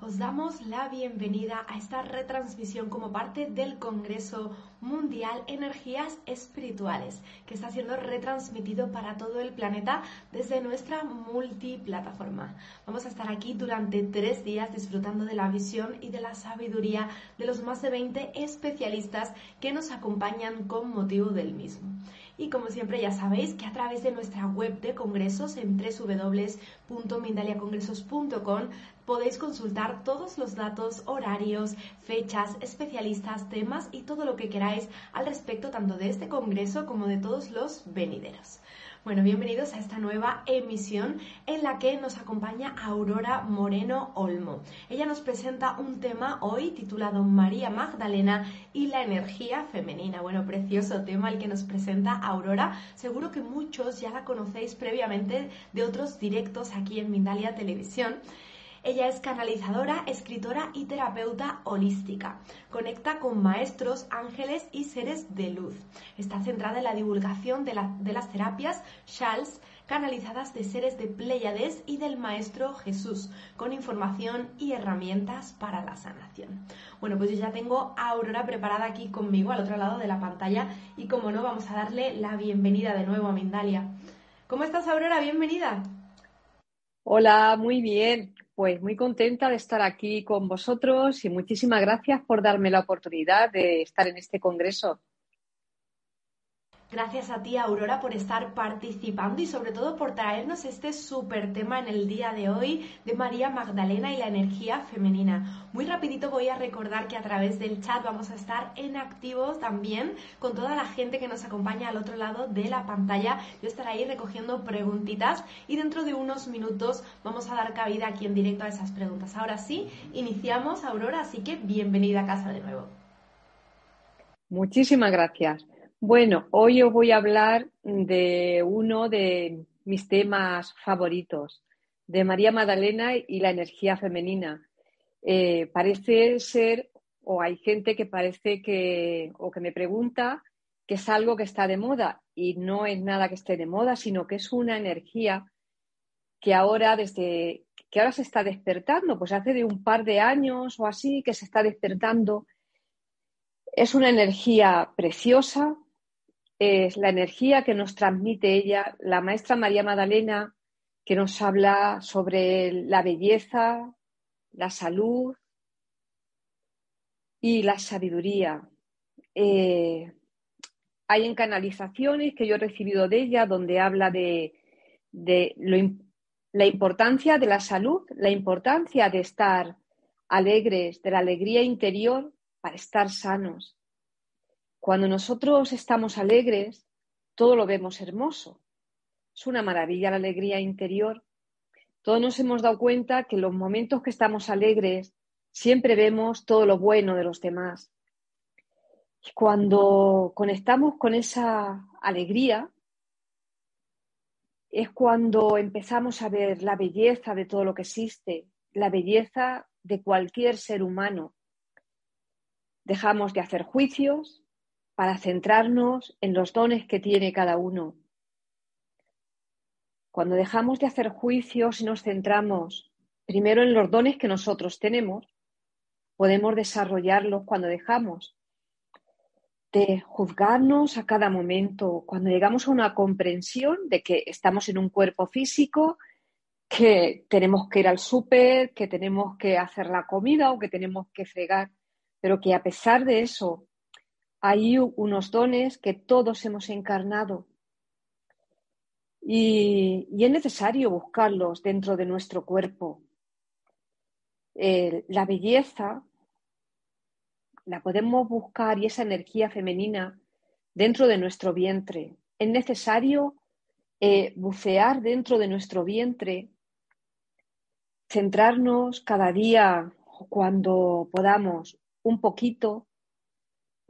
Os damos la bienvenida a esta retransmisión como parte del Congreso Mundial Energías Espirituales, que está siendo retransmitido para todo el planeta desde nuestra multiplataforma. Vamos a estar aquí durante tres días disfrutando de la visión y de la sabiduría de los más de 20 especialistas que nos acompañan con motivo del mismo. Y como siempre ya sabéis que a través de nuestra web de congresos en www.mindaliacongresos.com podéis consultar todos los datos, horarios, fechas, especialistas, temas y todo lo que queráis al respecto tanto de este congreso como de todos los venideros. Bueno, bienvenidos a esta nueva emisión en la que nos acompaña Aurora Moreno Olmo. Ella nos presenta un tema hoy titulado María Magdalena y la energía femenina. Bueno, precioso tema el que nos presenta Aurora. Seguro que muchos ya la conocéis previamente de otros directos aquí en Mindalia Televisión. Ella es canalizadora, escritora y terapeuta holística. Conecta con maestros, ángeles y seres de luz. Está centrada en la divulgación de, las terapias Charles canalizadas de seres de Pléyades y del Maestro Jesús, con información y herramientas para la sanación. Bueno, pues yo ya tengo a Aurora preparada aquí conmigo al otro lado de la pantalla y como no, vamos a darle la bienvenida de nuevo a Mindalia. ¿Cómo estás, Aurora? Bienvenida. Hola, muy bien. Pues muy contenta de estar aquí con vosotros y muchísimas gracias por darme la oportunidad de estar en este congreso. Gracias a ti, Aurora, por estar participando y sobre todo por traernos este súper tema en el día de hoy de María Magdalena y la energía femenina. Muy rapidito voy a recordar que a través del chat vamos a estar en activo también con toda la gente que nos acompaña al otro lado de la pantalla. Yo estaré ahí recogiendo preguntitas y dentro de unos minutos vamos a dar cabida aquí en directo a esas preguntas. Ahora sí, iniciamos, Aurora, así que bienvenida a casa de nuevo. Muchísimas gracias. Bueno, hoy os voy a hablar de uno de mis temas favoritos, de María Magdalena y la energía femenina. Eh, parece ser, o hay gente que parece que, o que me pregunta que es algo que está de moda y no es nada que esté de moda, sino que es una energía que ahora desde que ahora se está despertando, pues hace de un par de años o así que se está despertando. Es una energía preciosa, es la energía que nos transmite ella, la maestra María Magdalena, que nos habla sobre la belleza, la salud y la sabiduría. Eh, hay en canalizaciones que yo he recibido de ella donde habla de, la importancia de la salud, la importancia de estar alegres, de la alegría interior para estar sanos. Cuando nosotros estamos alegres, todo lo vemos hermoso. Es una maravilla la alegría interior. Todos nos hemos dado cuenta que en los momentos que estamos alegres siempre vemos todo lo bueno de los demás. Y cuando conectamos con esa alegría, es cuando empezamos a ver la belleza de todo lo que existe, la belleza de cualquier ser humano. Dejamos de hacer juicios para centrarnos en los dones que tiene cada uno. Cuando dejamos de hacer juicios y nos centramos primero en los dones que nosotros tenemos, podemos desarrollarlos cuando dejamos de juzgarnos a cada momento, cuando llegamos a una comprensión de que estamos en un cuerpo físico, que tenemos que ir al súper, que tenemos que hacer la comida o que tenemos que fregar, pero que a pesar de eso hay unos dones que todos hemos encarnado y, es necesario buscarlos dentro de nuestro cuerpo. la belleza la podemos buscar y esa energía femenina dentro de nuestro vientre. Es necesario eh, bucear dentro de nuestro vientre, centrarnos cada día cuando podamos un poquito,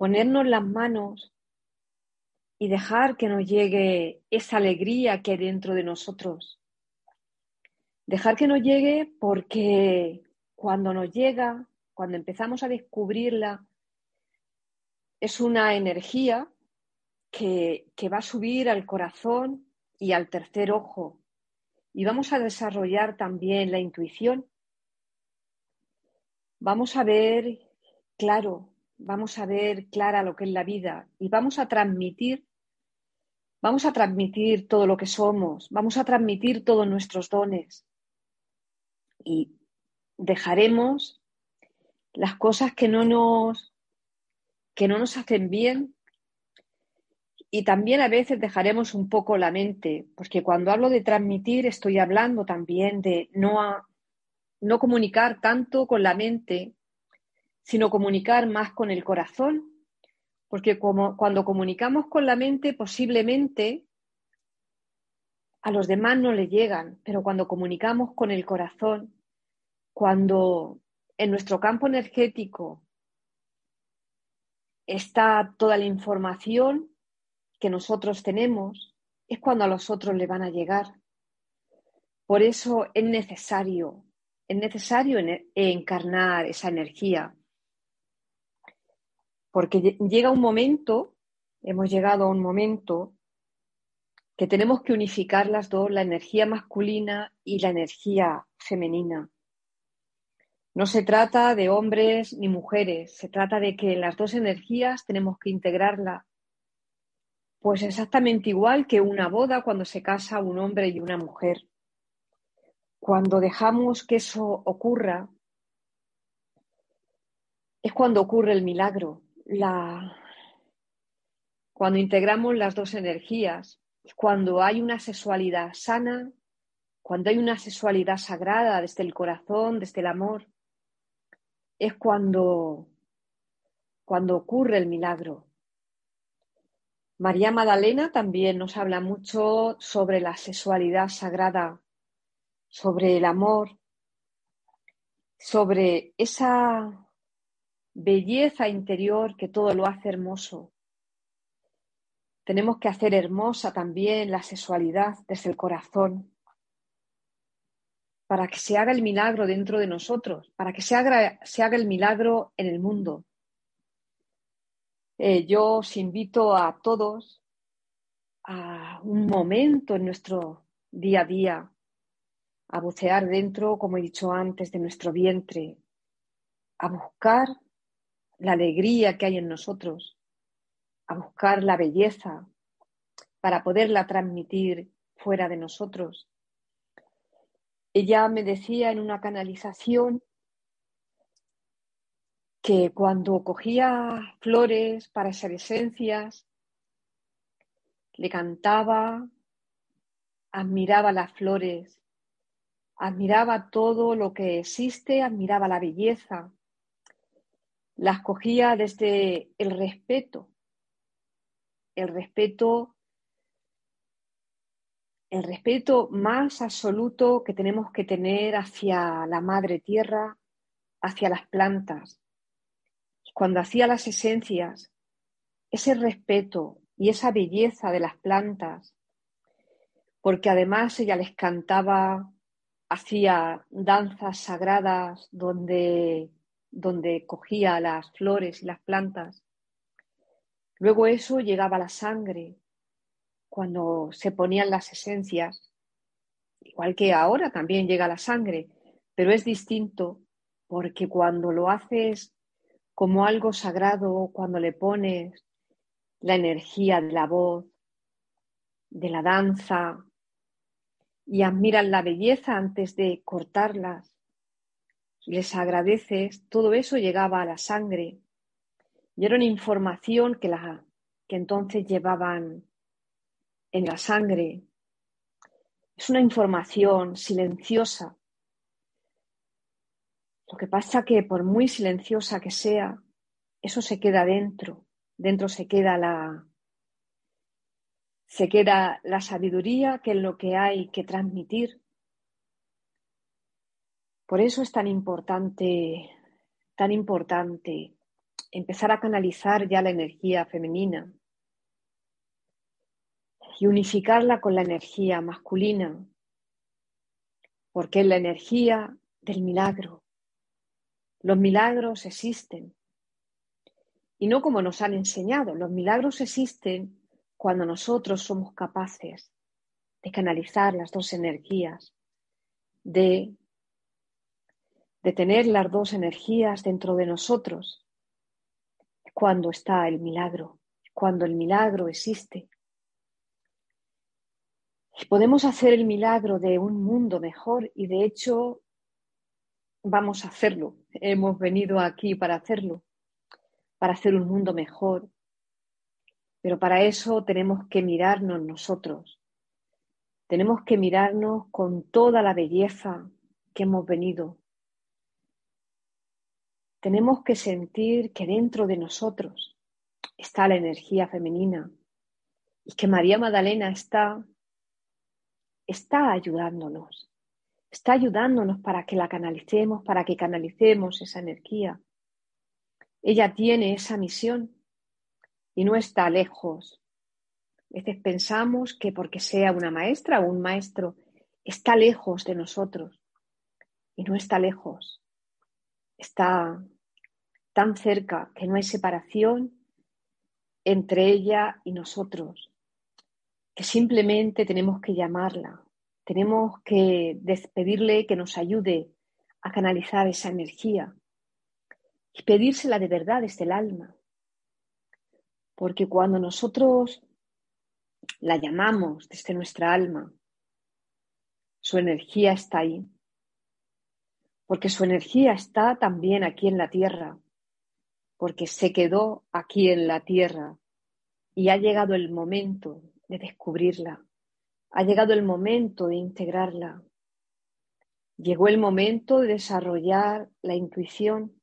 ponernos las manos y dejar que nos llegue esa alegría que hay dentro de nosotros. Dejar que nos llegue porque cuando nos llega cuando empezamos a descubrirla, es una energía que, va a subir al corazón y al tercer ojo. Y vamos a desarrollar también la intuición. Vamos a ver claro, vamos a ver clara lo que es la vida y vamos a transmitir, vamos a transmitir todo lo que somos, vamos a transmitir todos nuestros dones y dejaremos las cosas que no nos, que no nos hacen bien. Y también a veces dejaremos un poco la mente, porque cuando hablo de transmitir estoy hablando también de no, no comunicar tanto con la mente, sino comunicar más con el corazón, porque cuando comunicamos con la mente posiblemente a los demás no le llegan, pero cuando comunicamos con el corazón, cuando en nuestro campo energético está toda la información que nosotros tenemos, es cuando a los otros le van a llegar. Por eso es necesario, es necesario encarnar esa energía. Porque llega un momento, hemos llegado a un momento que tenemos que unificar las dos, la energía masculina y la energía femenina. No se trata de hombres ni mujeres, se trata de que las dos energías tenemos que integrarla. Pues exactamente igual que una boda cuando se casa un hombre y una mujer. Cuando dejamos que eso ocurra, es cuando ocurre el milagro. La... Cuando integramos las dos energías, cuando hay una sexualidad sana, cuando hay una sexualidad sagrada desde el corazón, desde el amor, es cuando, cuando ocurre el milagro. María Magdalena también nos habla mucho sobre la sexualidad sagrada, sobre el amor, sobre esa belleza interior que todo lo hace hermoso. Tenemos que hacer hermosa también la sexualidad desde el corazón para que se haga el milagro dentro de nosotros, para que se haga, se haga el milagro en el mundo. Eh, yo os invito a todos a un momento en nuestro día a día, a bucear dentro, como he dicho antes, de nuestro vientre, a buscar la alegría que hay en nosotros, a buscar la belleza para poderla transmitir fuera de nosotros. Ella me decía en una canalización que cuando cogía flores para ser esencias, le cantaba, admiraba las flores, admiraba todo lo que existe, admiraba la belleza, las cogía desde el respeto, el respeto el respeto más absoluto que tenemos que tener hacia la madre tierra, hacia las plantas. Cuando hacía las esencias, ese respeto y esa belleza de las plantas, porque además ella les cantaba, hacía danzas sagradas donde, donde cogía las flores y las plantas. Luego eso llegaba a la sangre, cuando se ponían las esencias, igual que ahora también llega la sangre, pero es distinto porque cuando lo haces como algo sagrado, cuando le pones la energía de la voz, de la danza, y admiran la belleza antes de cortarlas, les agradeces, todo eso llegaba a la sangre y era una información que, la, que entonces llevaban en la sangre. Es una información silenciosa. Lo que pasa que por muy silenciosa que sea, eso se queda dentro. Dentro se queda la, se queda la sabiduría, que es lo que hay que transmitir. Por eso es tan importante, tan importante empezar a canalizar ya la energía femenina y unificarla con la energía masculina, porque es la energía del milagro. Los milagros existen. Y no como nos han enseñado, los milagros existen cuando nosotros somos capaces de canalizar las dos energías, de, de tener las dos energías dentro de nosotros, cuando está el milagro, cuando el milagro existe. Podemos hacer el milagro de un mundo mejor y de hecho vamos a hacerlo. Hemos venido aquí para hacerlo, para hacer un mundo mejor, pero para eso tenemos que mirarnos nosotros. Tenemos que mirarnos con toda la belleza que hemos venido. Tenemos que sentir que dentro de nosotros está la energía femenina y que María Magdalena está, está ayudándonos. Está ayudándonos para que la canalicemos, para que canalicemos esa energía. Ella tiene esa misión y no está lejos. A veces pensamos que porque sea una maestra o un maestro está lejos de nosotros y no está lejos. Está tan cerca que no hay separación entre ella y nosotros, que simplemente tenemos que llamarla, tenemos que despedirle que nos ayude a canalizar esa energía y pedírsela de verdad desde el alma. Porque cuando nosotros la llamamos desde nuestra alma, su energía está ahí. Porque su energía está también aquí en la tierra. Porque se quedó aquí en la tierra. Y ha llegado el momento de descubrirla. Ha llegado el momento de integrarla. Llegó el momento de desarrollar la intuición.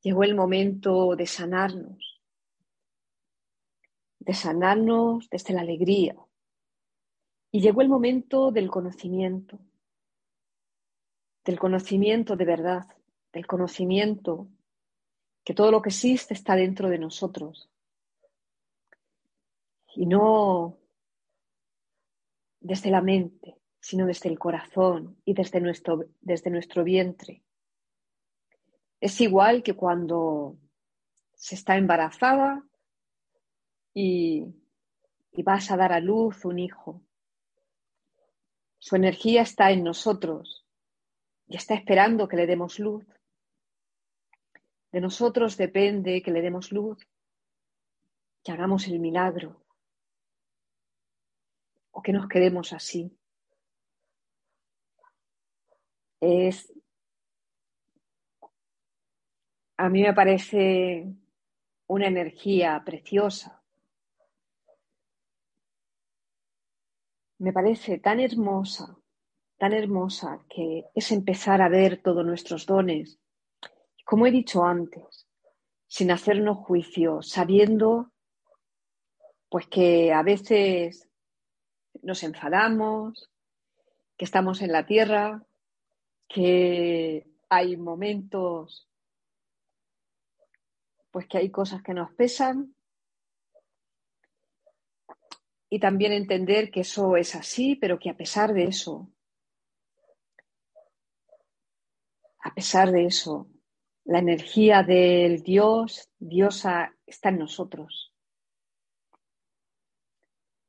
Llegó el momento de sanarnos de sanarnos desde la alegría. Y llegó el momento del conocimiento, del conocimiento de verdad, del conocimiento que todo lo que existe está dentro de nosotros. Y no desde la mente, sino desde el corazón y desde nuestro, desde nuestro vientre. Es igual que cuando se está embarazada y, vas a dar a luz un hijo. Su energía está en nosotros y está esperando que le demos luz. De nosotros depende que le demos luz, que hagamos el milagro o que nos quedemos así. Es, a mí me parece una energía preciosa me parece tan hermosa, tan hermosa que es empezar a ver todos nuestros dones, como he dicho antes, sin hacernos juicio, sabiendo pues que a veces nos enfadamos, que estamos en la tierra, que hay momentos pues que hay cosas que nos pesan. Y también entender que eso es así, pero que a pesar de eso, a pesar de eso, la energía del Dios, Diosa, está en nosotros.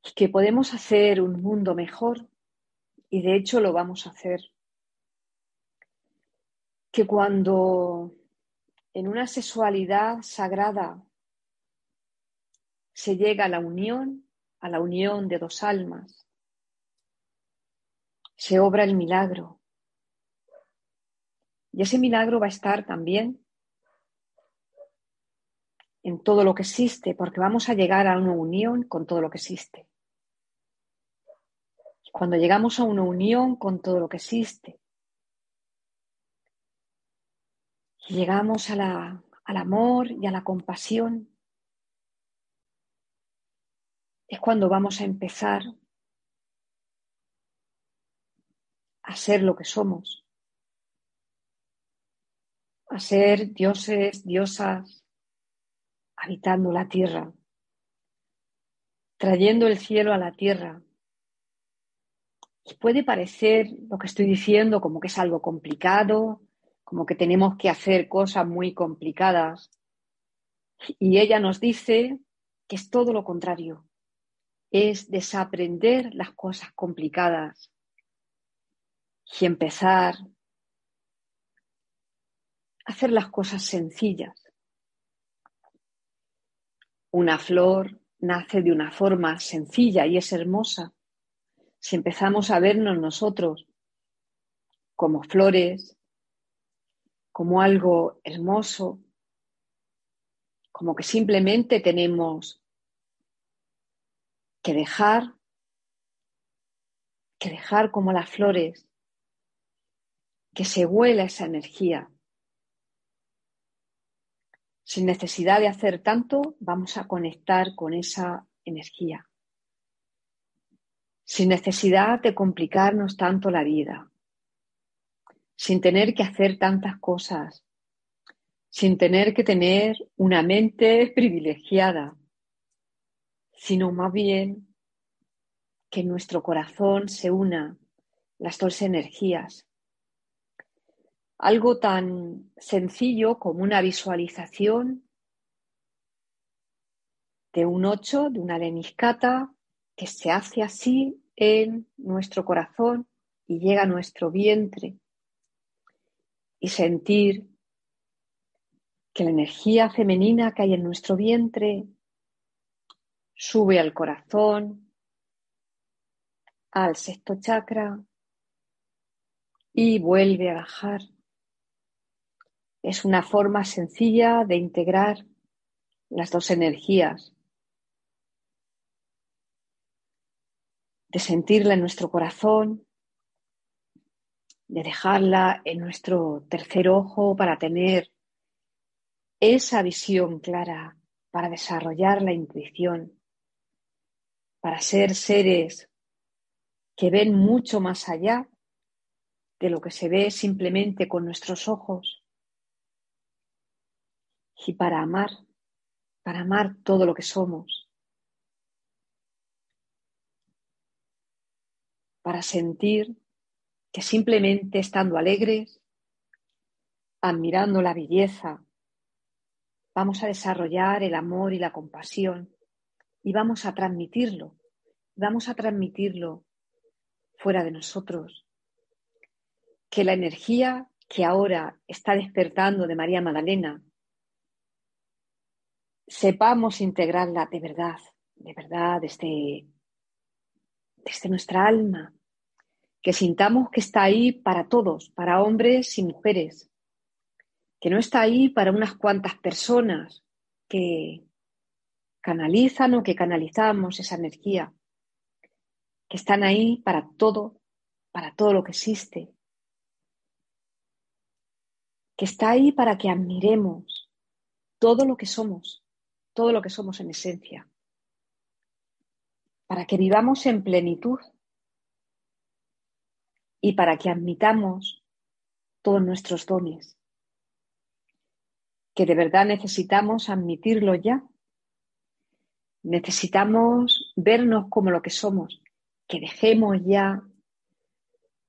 Y que podemos hacer un mundo mejor, y de hecho lo vamos a hacer. Que cuando en una sexualidad sagrada se llega a la unión, a la unión de dos almas, se obra el milagro. Y ese milagro va a estar también en todo lo que existe, porque vamos a llegar a una unión con todo lo que existe. Cuando llegamos a una unión con todo lo que existe, llegamos a la, al amor y a la compasión, es cuando vamos a empezar a ser lo que somos, a ser dioses, diosas, habitando la tierra, trayendo el cielo a la tierra. Y puede parecer lo que estoy diciendo como que es algo complicado, como que tenemos que hacer cosas muy complicadas. Y ella nos dice que es todo lo contrario, es desaprender las cosas complicadas y empezar hacer las cosas sencillas. Una flor nace de una forma sencilla y es hermosa. Si empezamos a vernos nosotros como flores, como algo hermoso, como que simplemente tenemos que dejar, que dejar como las flores, que se huela esa energía. Sin necesidad de hacer tanto, vamos a conectar con esa energía. Sin necesidad de complicarnos tanto la vida sin tener que hacer tantas cosas, sin tener que tener una mente privilegiada, sino más bien que nuestro corazón se una las dos energías. Algo tan sencillo como una visualización de un ocho, de una leniscata, que se hace así en nuestro corazón y llega a nuestro vientre y sentir que la energía femenina que hay en nuestro vientre sube al corazón, al sexto chakra y vuelve a bajar. Es una forma sencilla de integrar las dos energías, de sentirla en nuestro corazón de dejarla en nuestro tercer ojo para tener esa visión clara, para desarrollar la intuición, para ser seres que ven mucho más allá de lo que se ve simplemente con nuestros ojos y para amar, para amar todo lo que somos, para sentir que simplemente estando alegres, admirando la belleza, vamos a desarrollar el amor y la compasión y vamos a transmitirlo, vamos a transmitirlo fuera de nosotros. Que la energía que ahora está despertando de María Magdalena, sepamos integrarla de verdad, de verdad, desde, desde nuestra alma, que sintamos que está ahí para todos, para hombres y mujeres, que no está ahí para unas cuantas personas que canalizan o que canalizamos esa energía, que están ahí para todo, para todo lo que existe, que está ahí para que admiremos todo lo que somos, todo lo que somos en esencia, para que vivamos en plenitud y para que admitamos todos nuestros dones, que de verdad necesitamos admitirlo ya. Necesitamos vernos como lo que somos, que dejemos ya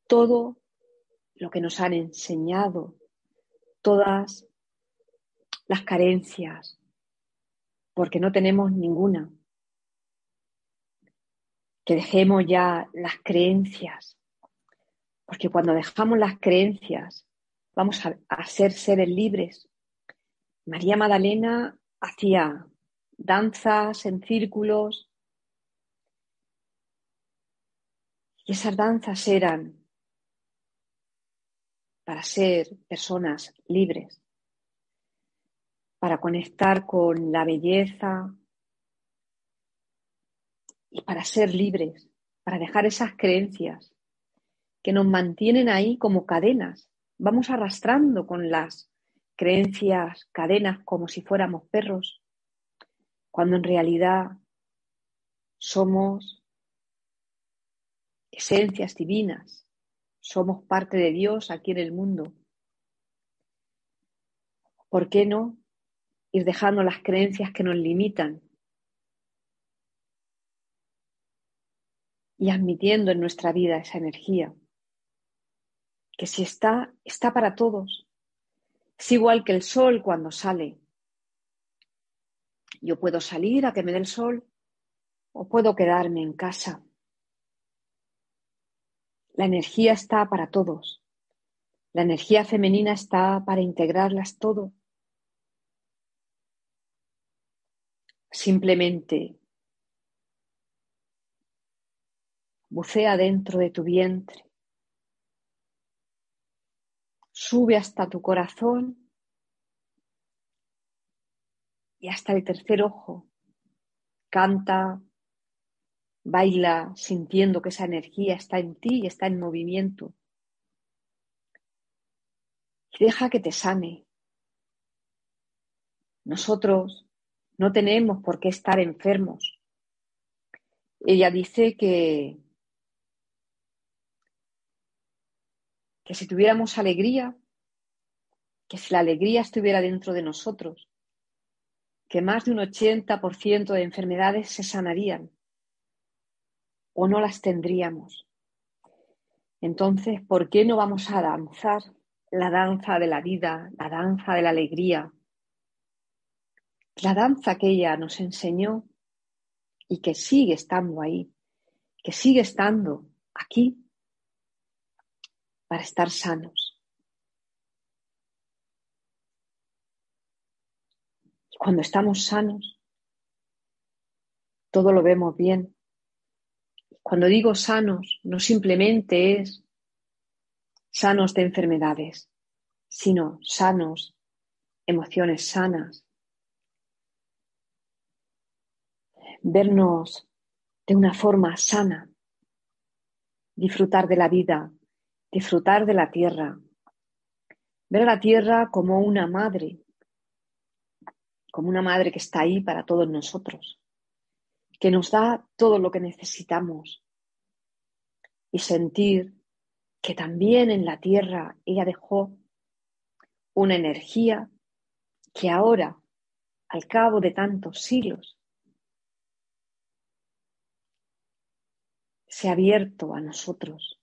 todo lo que nos han enseñado, todas las carencias, porque no tenemos ninguna. Que dejemos ya las creencias, porque cuando dejamos las creencias vamos a, a ser seres libres. María Magdalena hacía danzas en círculos y esas danzas eran para ser personas libres, para conectar con la belleza y para ser libres, para dejar esas creencias que nos mantienen ahí como cadenas. Vamos arrastrando con las creencias, cadenas, como si fuéramos perros, cuando en realidad somos esencias divinas, somos parte de Dios aquí en el mundo. ¿Por qué no ir dejando las creencias que nos limitan y admitiendo en nuestra vida esa energía? Que si está, está para todos. Es igual que el sol cuando sale. Yo puedo salir a que me dé el sol o puedo quedarme en casa. La energía está para todos. La energía femenina está para integrarlas todo. Simplemente bucea dentro de tu vientre. Sube hasta tu corazón y hasta el tercer ojo. Canta, Baila sintiendo que esa energía está en ti y está en movimiento. Y deja que te sane. Nosotros no tenemos por qué estar enfermos. Ella dice que, que si tuviéramos alegría, que si la alegría estuviera dentro de nosotros, que más de un 80% de enfermedades se sanarían o no las tendríamos. Entonces, ¿por qué no vamos a danzar la danza de la vida, la danza de la alegría? La danza que ella nos enseñó y que sigue estando ahí, que sigue estando aquí para estar sanos. Y cuando estamos sanos, todo lo vemos bien, cuando digo sanos, no simplemente es sanos de enfermedades, sino sanos, emociones sanas. Vernos de una forma sana, disfrutar de la vida, disfrutar de la tierra, ver a la tierra como una madre, como una madre que está ahí para todos nosotros que nos da todo lo que necesitamos y sentir que también en la tierra ella dejó una energía que ahora, al cabo de tantos siglos, se ha abierto a nosotros,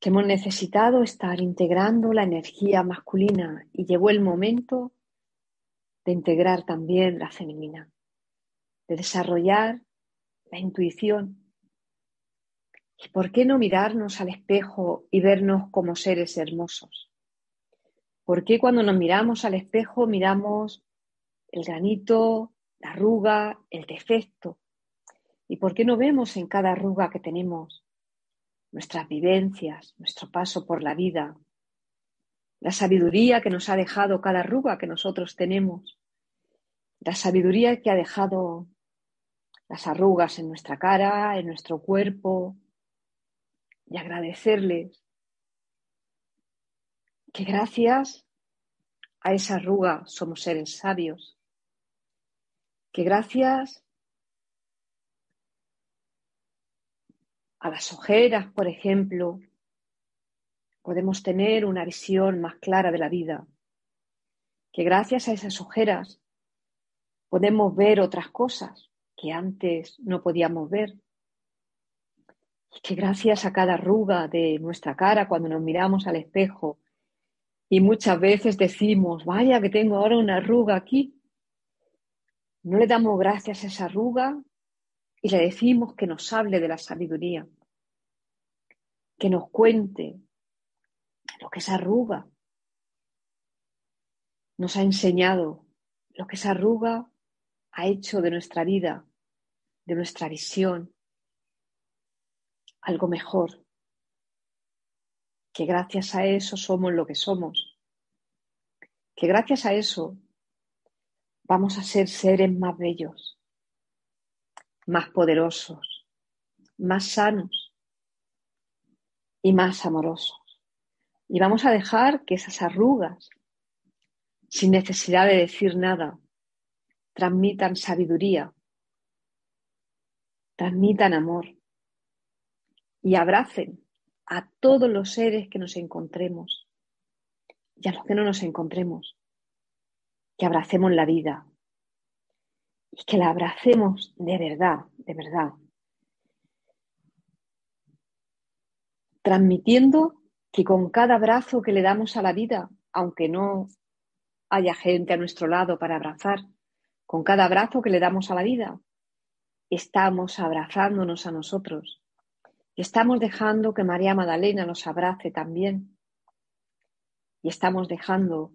que hemos necesitado estar integrando la energía masculina y llegó el momento de integrar también la femenina de desarrollar la intuición. ¿Y por qué no mirarnos al espejo y vernos como seres hermosos? ¿Por qué cuando nos miramos al espejo miramos el granito, la arruga, el defecto? ¿Y por qué no vemos en cada arruga que tenemos nuestras vivencias, nuestro paso por la vida, la sabiduría que nos ha dejado cada arruga que nosotros tenemos, la sabiduría que ha dejado las arrugas en nuestra cara, en nuestro cuerpo, y agradecerles que gracias a esa arruga somos seres sabios, que gracias a las ojeras, por ejemplo, podemos tener una visión más clara de la vida, que gracias a esas ojeras podemos ver otras cosas, que antes no podíamos ver. Y que gracias a cada arruga de nuestra cara cuando nos miramos al espejo y muchas veces decimos, vaya que tengo ahora una arruga aquí, no le damos gracias a esa arruga y le decimos que nos hable de la sabiduría, que nos cuente lo que esa arruga. Nos ha enseñado, lo que esa arruga ha hecho de nuestra vida, de nuestra visión, algo mejor, que gracias a eso somos lo que somos, que gracias a eso vamos a ser seres más bellos, más poderosos, más sanos y más amorosos. Y vamos a dejar que esas arrugas, sin necesidad de decir nada, transmitan sabiduría, transmitan amor y abracen a todos los seres que nos encontremos y a los que no nos encontremos, que abracemos la vida y que la abracemos de verdad, de verdad, transmitiendo que con cada abrazo que le damos a la vida, aunque no haya gente a nuestro lado para abrazar, con cada abrazo que le damos a la vida, estamos abrazándonos a nosotros. Estamos dejando que María Magdalena nos abrace también. Y estamos dejando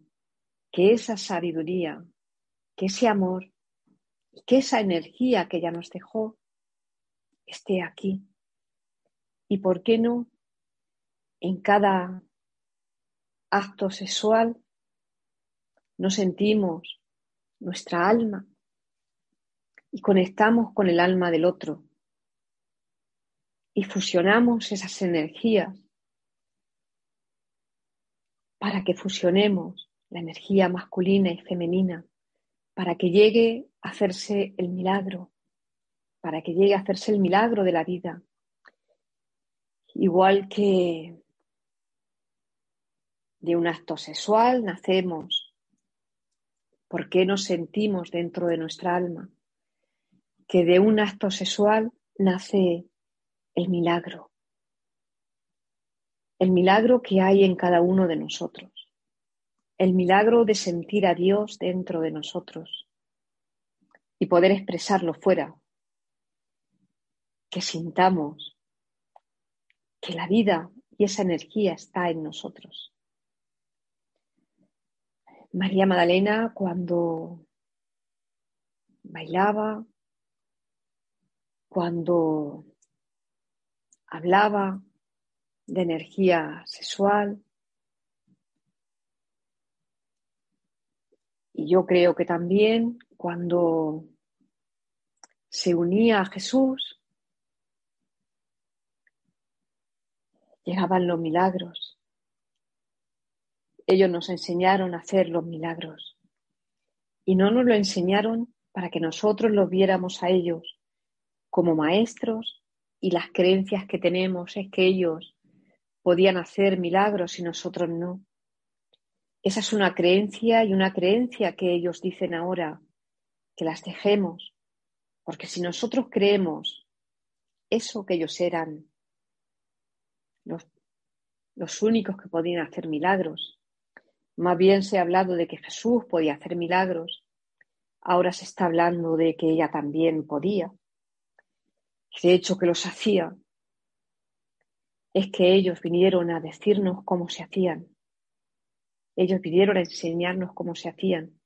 que esa sabiduría, que ese amor y que esa energía que ella nos dejó esté aquí. ¿Y por qué no en cada acto sexual nos sentimos nuestra alma y conectamos con el alma del otro y fusionamos esas energías para que fusionemos la energía masculina y femenina, para que llegue a hacerse el milagro, para que llegue a hacerse el milagro de la vida. Igual que de un acto sexual nacemos, ¿por qué nos sentimos dentro de nuestra alma? Que de un acto sexual nace el milagro, el milagro que hay en cada uno de nosotros, el milagro de sentir a Dios dentro de nosotros y poder expresarlo fuera, que sintamos que la vida y esa energía está en nosotros. María Magdalena cuando bailaba, cuando hablaba de energía sexual. Y yo creo que también cuando se unía a Jesús, llegaban los milagros. Ellos nos enseñaron a hacer los milagros. Y no nos lo enseñaron para que nosotros los viéramos a ellos como maestros y las creencias que tenemos es que ellos podían hacer milagros y nosotros no. Esa es una creencia y una creencia que ellos dicen ahora, que las dejemos, porque si nosotros creemos eso que ellos eran, los, los únicos que podían hacer milagros, más bien se ha hablado de que Jesús podía hacer milagros, ahora se está hablando de que ella también podía de hecho que los hacía, es que ellos vinieron a decirnos cómo se hacían. Ellos vinieron a enseñarnos cómo se hacían.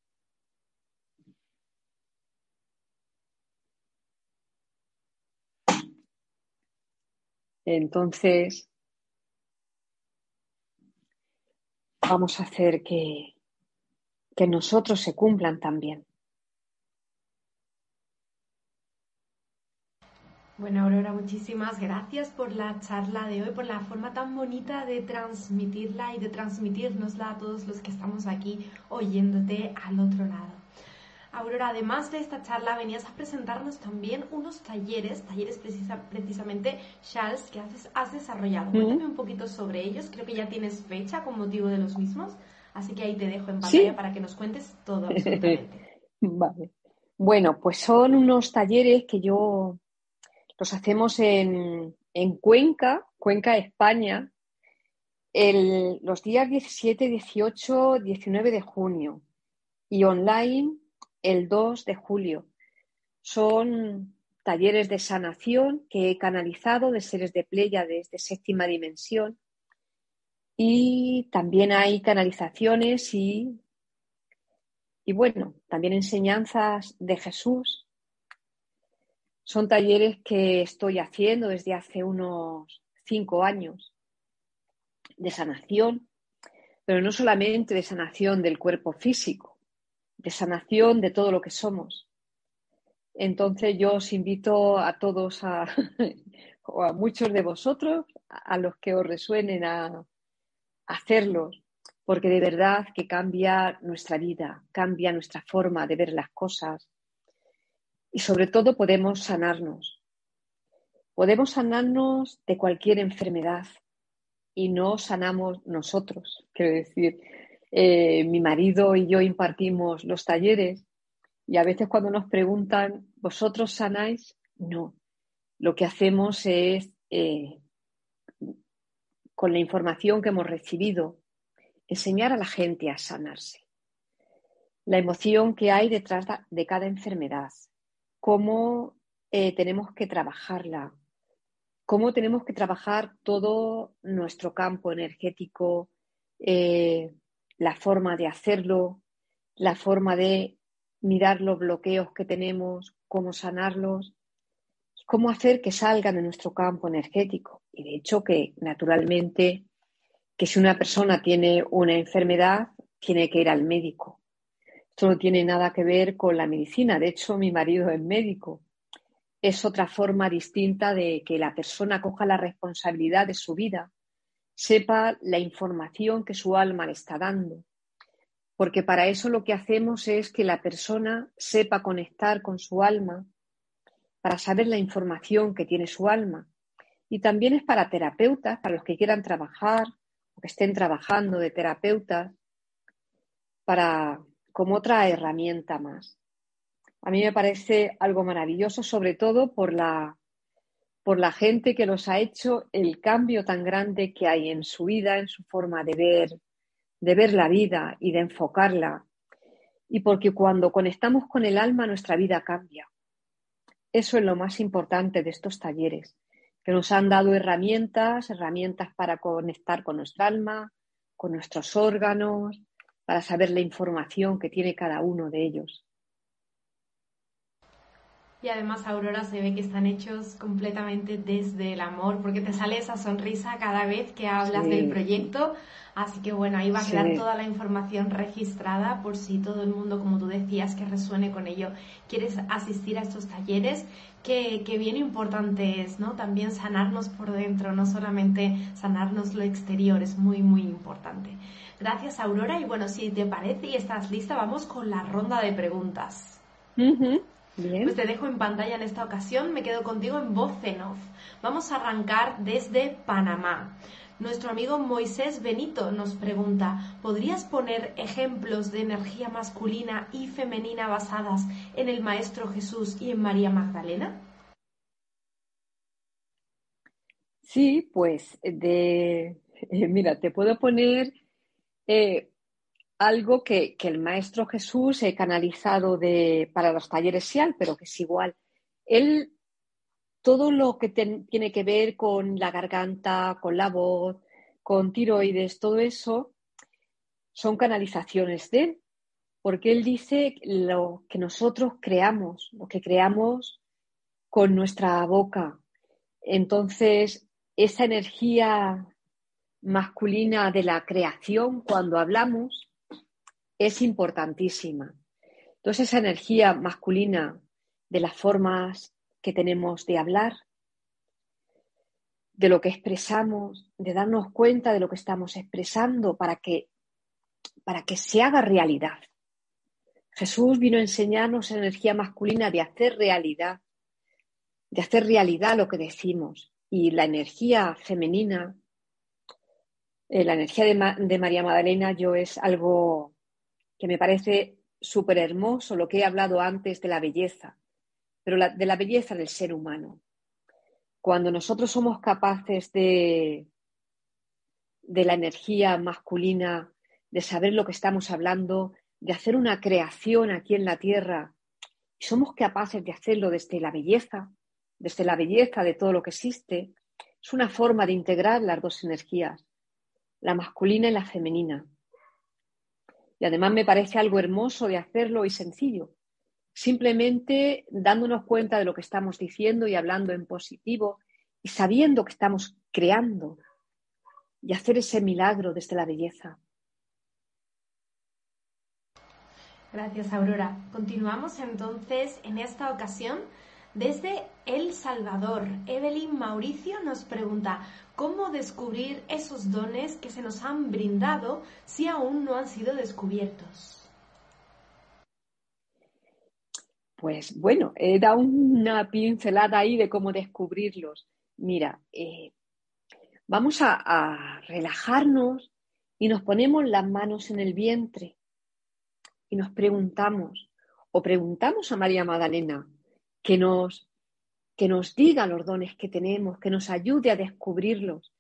Entonces, vamos a hacer que, que nosotros se cumplan también. Bueno, Aurora, muchísimas gracias por la charla de hoy, por la forma tan bonita de transmitirla y de transmitirnosla a todos los que estamos aquí oyéndote al otro lado. Aurora, además de esta charla, venías a presentarnos también unos talleres, talleres precisamente, Charles, que has, desarrollado. Cuéntame un poquito sobre ellos. Creo que ya tienes fecha con motivo de los mismos, así que ahí te dejo en pantalla para que nos cuentes todo absolutamente. vale. Bueno, pues son unos talleres que yo los hacemos en, Cuenca, Cuenca, España, los días 17, 18, 19 de junio y online el 2 de julio. Son talleres de sanación que he canalizado de seres de Pléyades de séptima dimensión y también hay canalizaciones y, y bueno, también enseñanzas de Jesús. Son talleres que estoy haciendo desde hace unos cinco años de sanación, pero no solamente de sanación del cuerpo físico, de sanación de todo lo que somos. Entonces yo os invito a todos, a, o a muchos de vosotros, a los que os resuenen a, hacerlos, porque de verdad que cambia nuestra vida, cambia nuestra forma de ver las cosas y sobre todo podemos sanarnos. Podemos sanarnos de cualquier enfermedad y no sanamos nosotros. Quiero decir, eh, mi marido y yo impartimos los talleres y a veces cuando nos preguntan, ¿vosotros sanáis? No. Lo que hacemos es eh, con la información que hemos recibido, enseñar a la gente a sanarse. La emoción que hay detrás de cada enfermedad, cómo eh, tenemos que trabajarla, cómo tenemos que trabajar todo nuestro campo energético, eh, la forma de hacerlo, la forma de mirar los bloqueos que tenemos, cómo sanarlos, cómo hacer que salgan de nuestro campo energético. Y de hecho que naturalmente que si una persona tiene una enfermedad, tiene que ir al médico. Esto no tiene nada que ver con la medicina. De hecho, mi marido es médico. Es otra forma distinta de que la persona coja la responsabilidad de su vida, sepa la información que su alma le está dando. Porque para eso lo que hacemos es que la persona sepa conectar con su alma para saber la información que tiene su alma. Y también es para terapeutas, para los que quieran trabajar o que estén trabajando de terapeutas, para como otra herramienta más. A mí me parece algo maravilloso, sobre todo por la, por la gente que los ha hecho el cambio tan grande que hay en su vida, en su forma de ver, de ver la vida y de enfocarla. Y porque cuando conectamos con el alma, nuestra vida cambia. Eso es lo más importante de estos talleres, que nos han dado herramientas, herramientas para conectar con nuestra alma, con nuestros órganos, para saber la información que tiene cada uno de ellos. Y además, Aurora, se ve que están hechos completamente desde el amor, porque te sale esa sonrisa cada vez que hablas del proyecto. Así que bueno, ahí va a quedar toda la información registrada por si todo el mundo, como tú decías, que resuene con ello, quieres asistir a estos talleres, que, que bien importante es, ¿no? También sanarnos por dentro, no solamente sanarnos lo exterior, es muy, muy importante. Gracias, Aurora. Y bueno, si te parece y estás lista, vamos con la ronda de preguntas. Pues te dejo en pantalla en esta ocasión, me quedo contigo en voz en off. Vamos a arrancar desde Panamá. Nuestro amigo Moisés Benito nos pregunta, ¿podrías poner ejemplos de energía masculina y femenina basadas en el Maestro Jesús y en María Magdalena? Sí, pues de, eh, mira, te puedo poner eh, algo que, el Maestro Jesús he canalizado de, para los talleres SIAL, pero que es igual. Él, todo lo que tiene que ver con la garganta, con la voz, con tiroides, todo eso, son canalizaciones de él, porque él dice lo que nosotros creamos, lo que creamos con nuestra boca. Entonces, esa energía masculina de la creación, cuando hablamos, es importantísima. Entonces, esa energía masculina de las formas que tenemos de hablar, de lo que expresamos, de darnos cuenta de lo que estamos expresando para que, para que se haga realidad. Jesús vino a enseñarnos energía masculina de hacer realidad, de hacer realidad lo que decimos. Y la energía femenina, eh, la energía de, María Magdalena, yo es algo que me parece súper hermoso lo que he hablado antes de la belleza, pero de la belleza del ser humano. Cuando nosotros somos capaces de, de la energía masculina, de saber lo que estamos hablando, de hacer una creación aquí en la tierra, y somos capaces de hacerlo desde la belleza, desde la belleza de todo lo que existe, es una forma de integrar las dos energías, la masculina y la femenina. Y además me parece algo hermoso de hacerlo y sencillo, simplemente dándonos cuenta de lo que estamos diciendo y hablando en positivo y sabiendo que estamos creando y hacer ese milagro desde la belleza. Gracias, Aurora. Continuamos entonces en esta ocasión desde El Salvador. Evelyn Mauricio nos pregunta, ¿cómo descubrir esos dones que se nos han brindado si aún no han sido descubiertos? Pues bueno, he dado una pincelada ahí de cómo descubrirlos. Mira, eh, vamos a relajarnos y nos ponemos las manos en el vientre y nos preguntamos, o preguntamos a María Magdalena, que nos, que nos diga los dones que tenemos, que nos ayude a descubrirlos,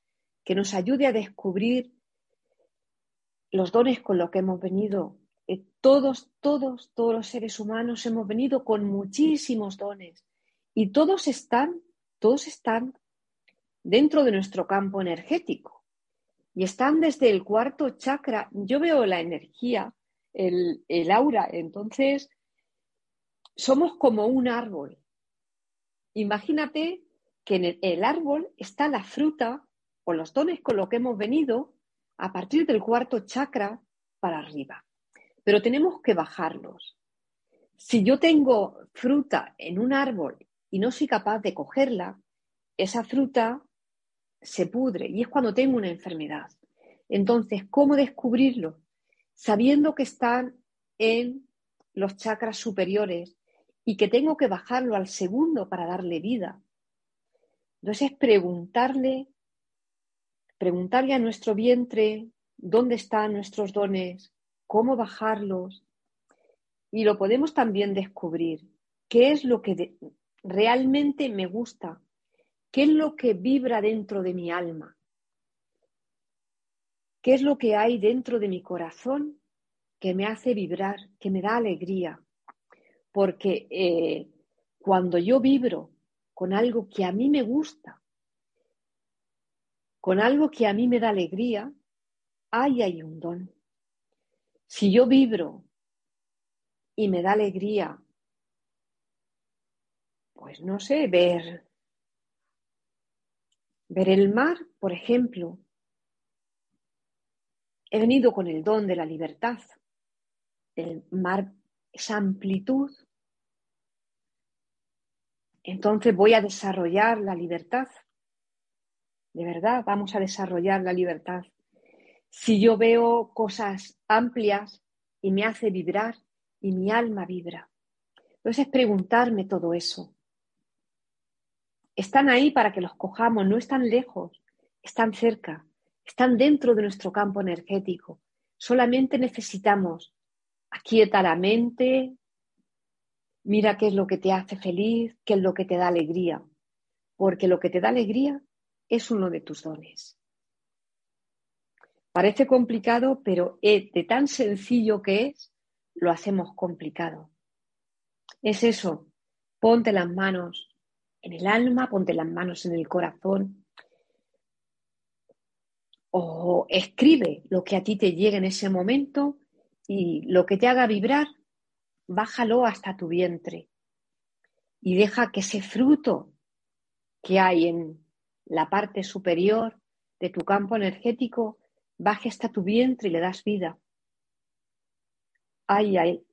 que nos ayude a descubrir los dones con los que hemos venido. Eh, todos, todos, todos los seres humanos hemos venido con muchísimos dones y todos están, todos están dentro de nuestro campo energético y están desde el cuarto chakra. Yo veo la energía el, aura. Entonces, somos como un árbol. Imagínate que en el, árbol está la fruta o los dones con los que hemos venido a partir del cuarto chakra para arriba. Pero tenemos que bajarlos. Si yo tengo fruta en un árbol y no soy capaz de cogerla, esa fruta se pudre y es cuando tengo una enfermedad. Entonces, ¿cómo descubrirlo? sabiendo que están en los chakras superiores y que tengo que bajarlo al segundo para darle vida. Entonces es preguntarle, preguntarle a nuestro vientre dónde están nuestros dones, cómo bajarlos. Y lo podemos también descubrir. ¿Qué es lo que realmente me gusta? ¿Qué es lo que vibra dentro de mi alma? ¿Qué es lo que hay dentro de mi corazón que me hace vibrar, que me da alegría? Porque eh, cuando yo vibro con algo que a mí me gusta, con algo que a mí me da alegría, ahí hay un don. Si yo vibro y me da alegría, pues no sé, ver, ver el mar, por ejemplo, He venido con el don de la libertad. El mar esa amplitud. Entonces voy a desarrollar la libertad. De verdad, vamos a desarrollar la libertad. Si yo veo cosas amplias y me hace vibrar y mi alma vibra. Entonces es preguntarme todo eso. Están ahí para que los cojamos, no están lejos, están cerca están dentro de nuestro campo energético. Solamente necesitamos aquieta la mente, mira qué es lo que te hace feliz, qué es lo que te da alegría, porque lo que te da alegría es uno de tus dones. Parece complicado, pero de tan sencillo que es, lo hacemos complicado. Es eso, ponte las manos en el alma, ponte las manos en el corazón o escribe lo que a ti te llegue en ese momento y lo que te haga vibrar, bájalo hasta tu vientre y deja que ese fruto que hay en la parte superior de tu campo energético baje hasta tu vientre y le das vida. Ay, ay.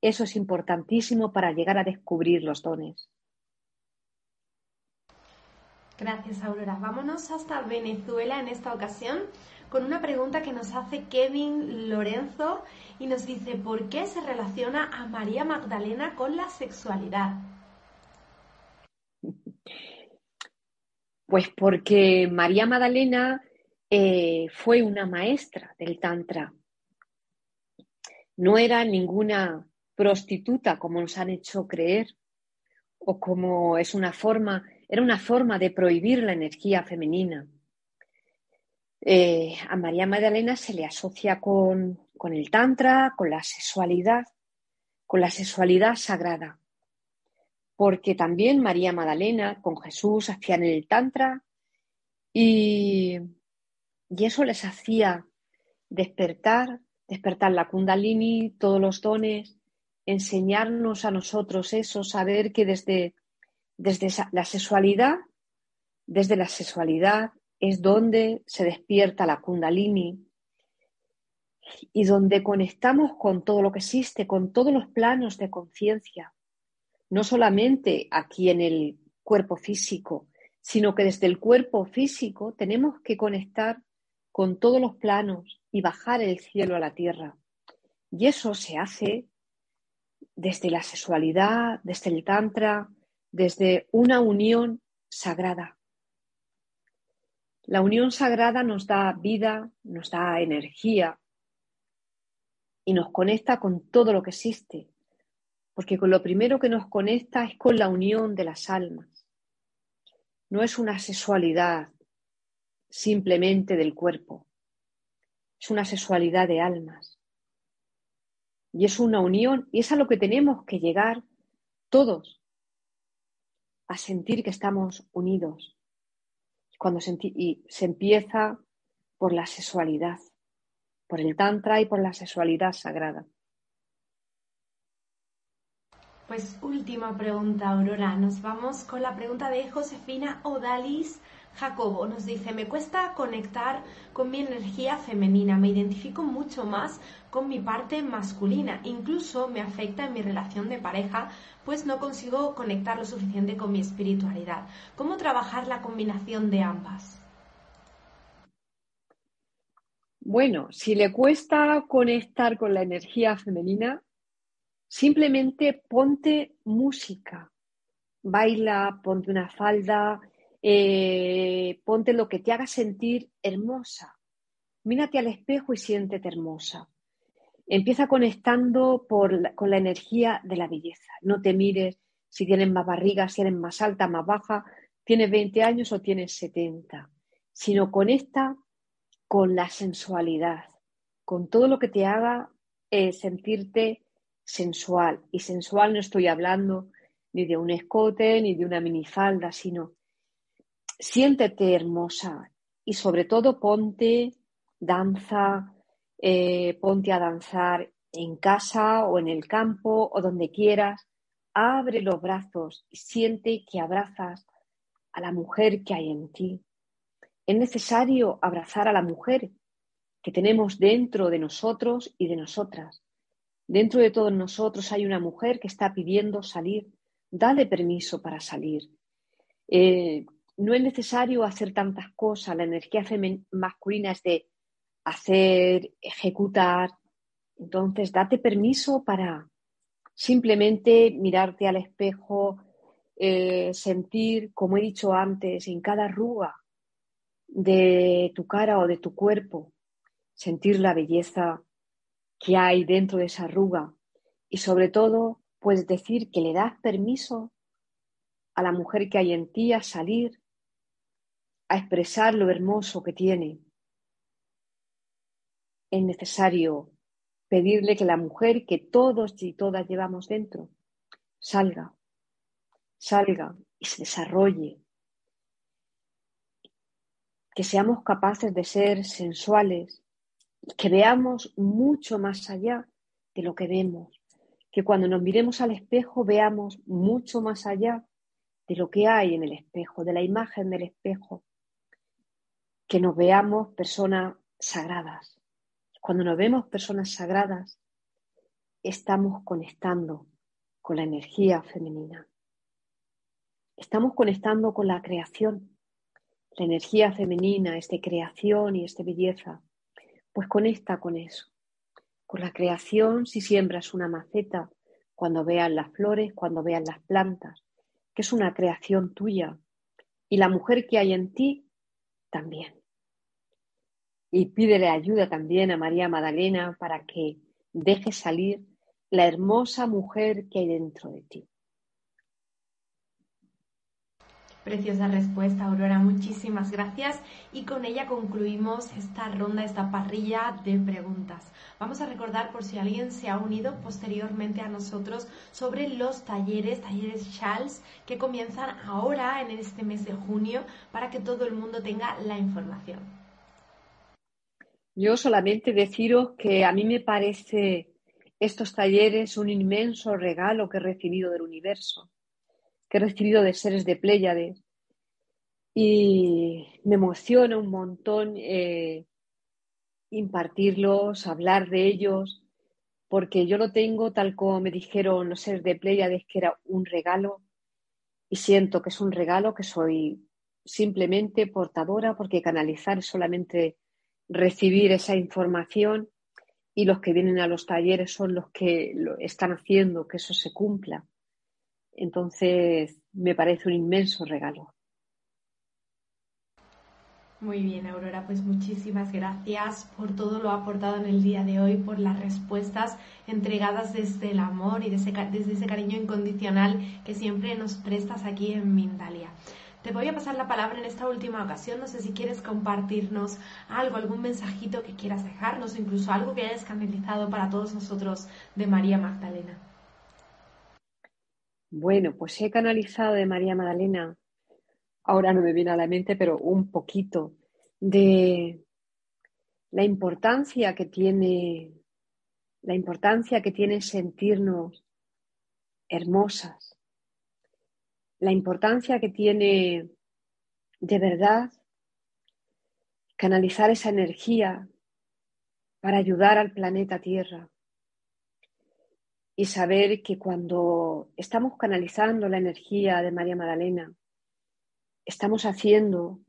Eso es importantísimo para llegar a descubrir los dones. Gracias, Aurora. Vámonos hasta Venezuela en esta ocasión con una pregunta que nos hace Kevin Lorenzo y nos dice ¿por qué se relaciona a María Magdalena con la sexualidad? Pues porque María Magdalena eh, fue una maestra del Tantra. No era ninguna prostituta como nos han hecho creer o como es una forma, era una forma de prohibir la energía femenina. Eh, a María Magdalena se le asocia con, con el Tantra, con la sexualidad, con la sexualidad sagrada. Porque también María Magdalena con Jesús hacían el Tantra y, y eso les hacía despertar, despertar la Kundalini, todos los dones, enseñarnos a nosotros eso, saber que desde, desde la sexualidad, desde la sexualidad es donde se despierta la kundalini y donde conectamos con todo lo que existe, con todos los planos de conciencia, no solamente aquí en el cuerpo físico, sino que desde el cuerpo físico tenemos que conectar con todos los planos y bajar el cielo a la tierra. Y eso se hace desde la sexualidad, desde el tantra, desde una unión sagrada. La unión sagrada nos da vida, nos da energía y nos conecta con todo lo que existe, porque con lo primero que nos conecta es con la unión de las almas. No es una sexualidad simplemente del cuerpo, es una sexualidad de almas. Y es una unión y es a lo que tenemos que llegar todos, a sentir que estamos unidos cuando se, y se empieza por la sexualidad, por el tantra y por la sexualidad sagrada. Pues última pregunta, Aurora. Nos vamos con la pregunta de Josefina Odalis Jacobo. Nos dice, me cuesta conectar con mi energía femenina, me identifico mucho más con mi parte masculina, incluso me afecta en mi relación de pareja pues no consigo conectar lo suficiente con mi espiritualidad. ¿Cómo trabajar la combinación de ambas? Bueno, si le cuesta conectar con la energía femenina, simplemente ponte música, baila, ponte una falda, eh, ponte lo que te haga sentir hermosa. Mírate al espejo y siéntete hermosa. Empieza conectando con la energía de la belleza. No te mires si tienes más barriga, si eres más alta, más baja, tienes 20 años o tienes 70, sino conecta con la sensualidad, con todo lo que te haga eh, sentirte sensual. Y sensual no estoy hablando ni de un escote ni de una minifalda, sino siéntete hermosa y sobre todo ponte danza, eh, ponte a danzar en casa o en el campo o donde quieras, abre los brazos y siente que abrazas a la mujer que hay en ti. Es necesario abrazar a la mujer que tenemos dentro de nosotros y de nosotras. Dentro de todos nosotros hay una mujer que está pidiendo salir. Dale permiso para salir. Eh, no es necesario hacer tantas cosas. La energía masculina es de hacer, ejecutar. Entonces, date permiso para simplemente mirarte al espejo, eh, sentir, como he dicho antes, en cada arruga de tu cara o de tu cuerpo, sentir la belleza que hay dentro de esa arruga y sobre todo, puedes decir que le das permiso a la mujer que hay en ti a salir, a expresar lo hermoso que tiene, es necesario pedirle que la mujer que todos y todas llevamos dentro salga, salga y se desarrolle. Que seamos capaces de ser sensuales, que veamos mucho más allá de lo que vemos, que cuando nos miremos al espejo veamos mucho más allá de lo que hay en el espejo, de la imagen del espejo, que nos veamos personas sagradas, cuando nos vemos personas sagradas, estamos conectando con la energía femenina. Estamos conectando con la creación. La energía femenina es de creación y es de belleza. Pues conecta con eso. Con la creación si siembras una maceta, cuando veas las flores, cuando veas las plantas, que es una creación tuya. Y la mujer que hay en ti también y pídele ayuda también a María Magdalena para que dejes salir la hermosa mujer que hay dentro de ti. Preciosa respuesta, Aurora. Muchísimas gracias. Y con ella concluimos esta ronda, esta parrilla de preguntas. Vamos a recordar por si alguien se ha unido posteriormente a nosotros sobre los talleres, talleres Charles, que comienzan ahora en este mes de junio para que todo el mundo tenga la información. Yo solamente deciros que a mí me parece estos talleres un inmenso regalo que he recibido del universo que he recibido de seres de Pléyades y me emociona un montón eh, impartirlos, hablar de ellos, porque yo lo tengo tal como me dijeron los seres de Pléyades que era un regalo y siento que es un regalo que soy simplemente portadora porque canalizar es solamente recibir esa información y los que vienen a los talleres son los que lo están haciendo que eso se cumpla. Entonces, me parece un inmenso regalo. Muy bien, Aurora, pues muchísimas gracias por todo lo aportado en el día de hoy, por las respuestas entregadas desde el amor y desde, ese cariño incondicional que siempre nos prestas aquí en Mindalia. Te voy a pasar la palabra en esta última ocasión. No sé si quieres compartirnos algo, algún mensajito que quieras dejarnos, incluso algo que hayas canalizado para todos nosotros de María Magdalena. Bueno, pues he canalizado de María Magdalena, ahora no me viene a la mente, pero un poquito, de la importancia que tiene, la importancia que tiene sentirnos hermosas, la importancia que tiene de verdad canalizar esa energía para ayudar al planeta Tierra, y saber que cuando estamos canalizando la energía de María Magdalena, estamos haciendo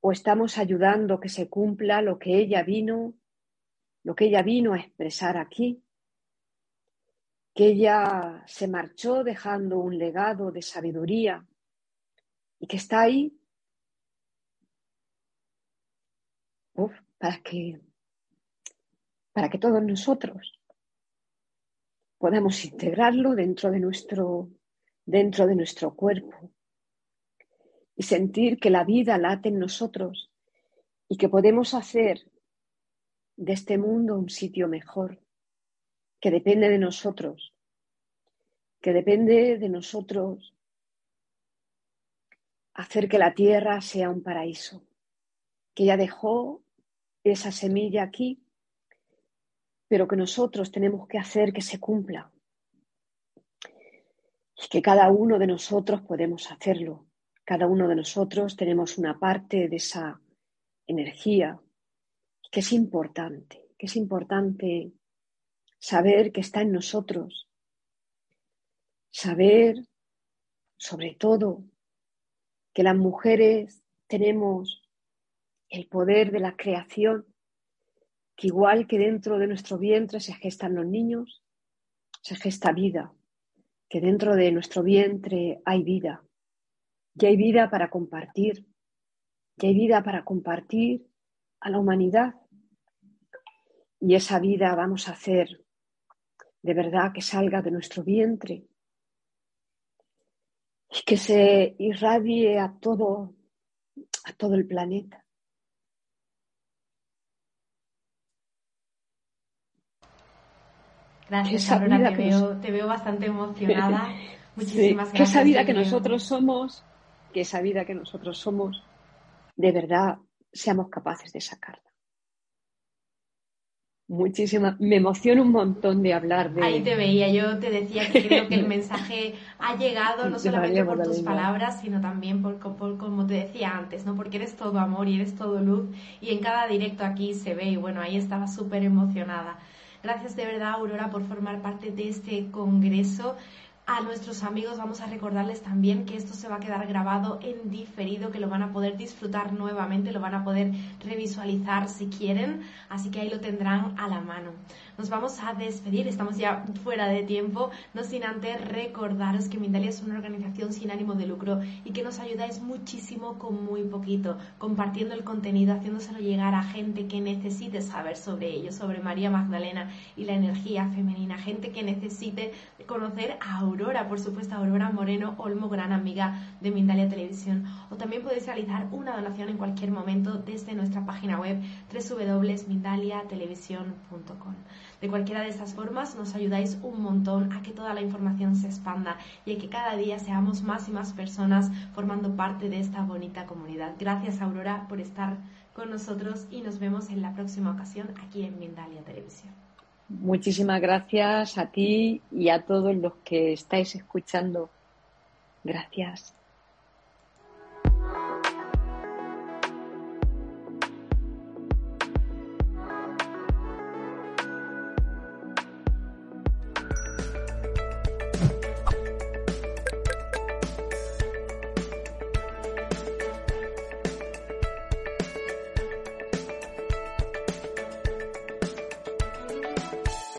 o estamos ayudando que se cumpla lo que ella vino, lo que ella vino a expresar aquí, que ella se marchó dejando un legado de sabiduría y que está ahí. Para que para que todos nosotros podamos integrarlo dentro de nuestro, dentro de nuestro cuerpo y sentir que la vida late en nosotros y que podemos hacer de este mundo un sitio mejor, que depende de nosotros, que depende de nosotros hacer que la tierra sea un paraíso, que ya dejó esa semilla aquí pero que nosotros tenemos que hacer que se cumpla. Y que cada uno de nosotros podemos hacerlo. Cada uno de nosotros tenemos una parte de esa energía que es importante, que es importante saber que está en nosotros. Saber, sobre todo, que las mujeres tenemos el poder de la creación que igual que dentro de nuestro vientre se gestan los niños, se gesta vida, que dentro de nuestro vientre hay vida, y hay vida para compartir, y hay vida para compartir a la humanidad. Y esa vida vamos a hacer de verdad que salga de nuestro vientre y que se irradie a todo, a todo el planeta. Gracias, Aurora, te, veo, bastante emocionada. Muchísimas gracias. Que esa vida que nosotros somos, que esa vida que nosotros somos, de verdad seamos capaces de sacarla. Muchísimas, me emociona un montón de hablar de. Ahí te veía, yo te decía que creo que el mensaje ha llegado no solamente por tus palabras, sino también por, por, como te decía antes, ¿no? Porque eres todo amor y eres todo luz, y en cada directo aquí se ve, y bueno, ahí estaba súper emocionada. Gracias de verdad, Aurora, por formar parte de este congreso. A nuestros amigos vamos a recordarles también que esto se va a quedar grabado en diferido, que lo van a poder disfrutar nuevamente, lo van a poder revisualizar si quieren, así que ahí lo tendrán a la mano. Nos vamos a despedir, estamos ya fuera de tiempo, no sin antes recordaros que Mindalia es una organización sin ánimo de lucro y que nos ayudáis muchísimo con muy poquito, compartiendo el contenido, haciéndoselo llegar a gente que necesite saber sobre ello, sobre María Magdalena y la energía femenina, gente que necesite conocer a Aurora, por supuesto, Aurora Moreno Olmo, gran amiga de Mindalia Televisión. O también podéis realizar una donación en cualquier momento desde nuestra página web www.mindaliatelevisión.com. De cualquiera de estas formas nos ayudáis un montón a que toda la información se expanda y a que cada día seamos más y más personas formando parte de esta bonita comunidad. Gracias Aurora por estar con nosotros y nos vemos en la próxima ocasión aquí en Mindalia Televisión. Muchísimas gracias a ti y a todos los que estáis escuchando. Gracias.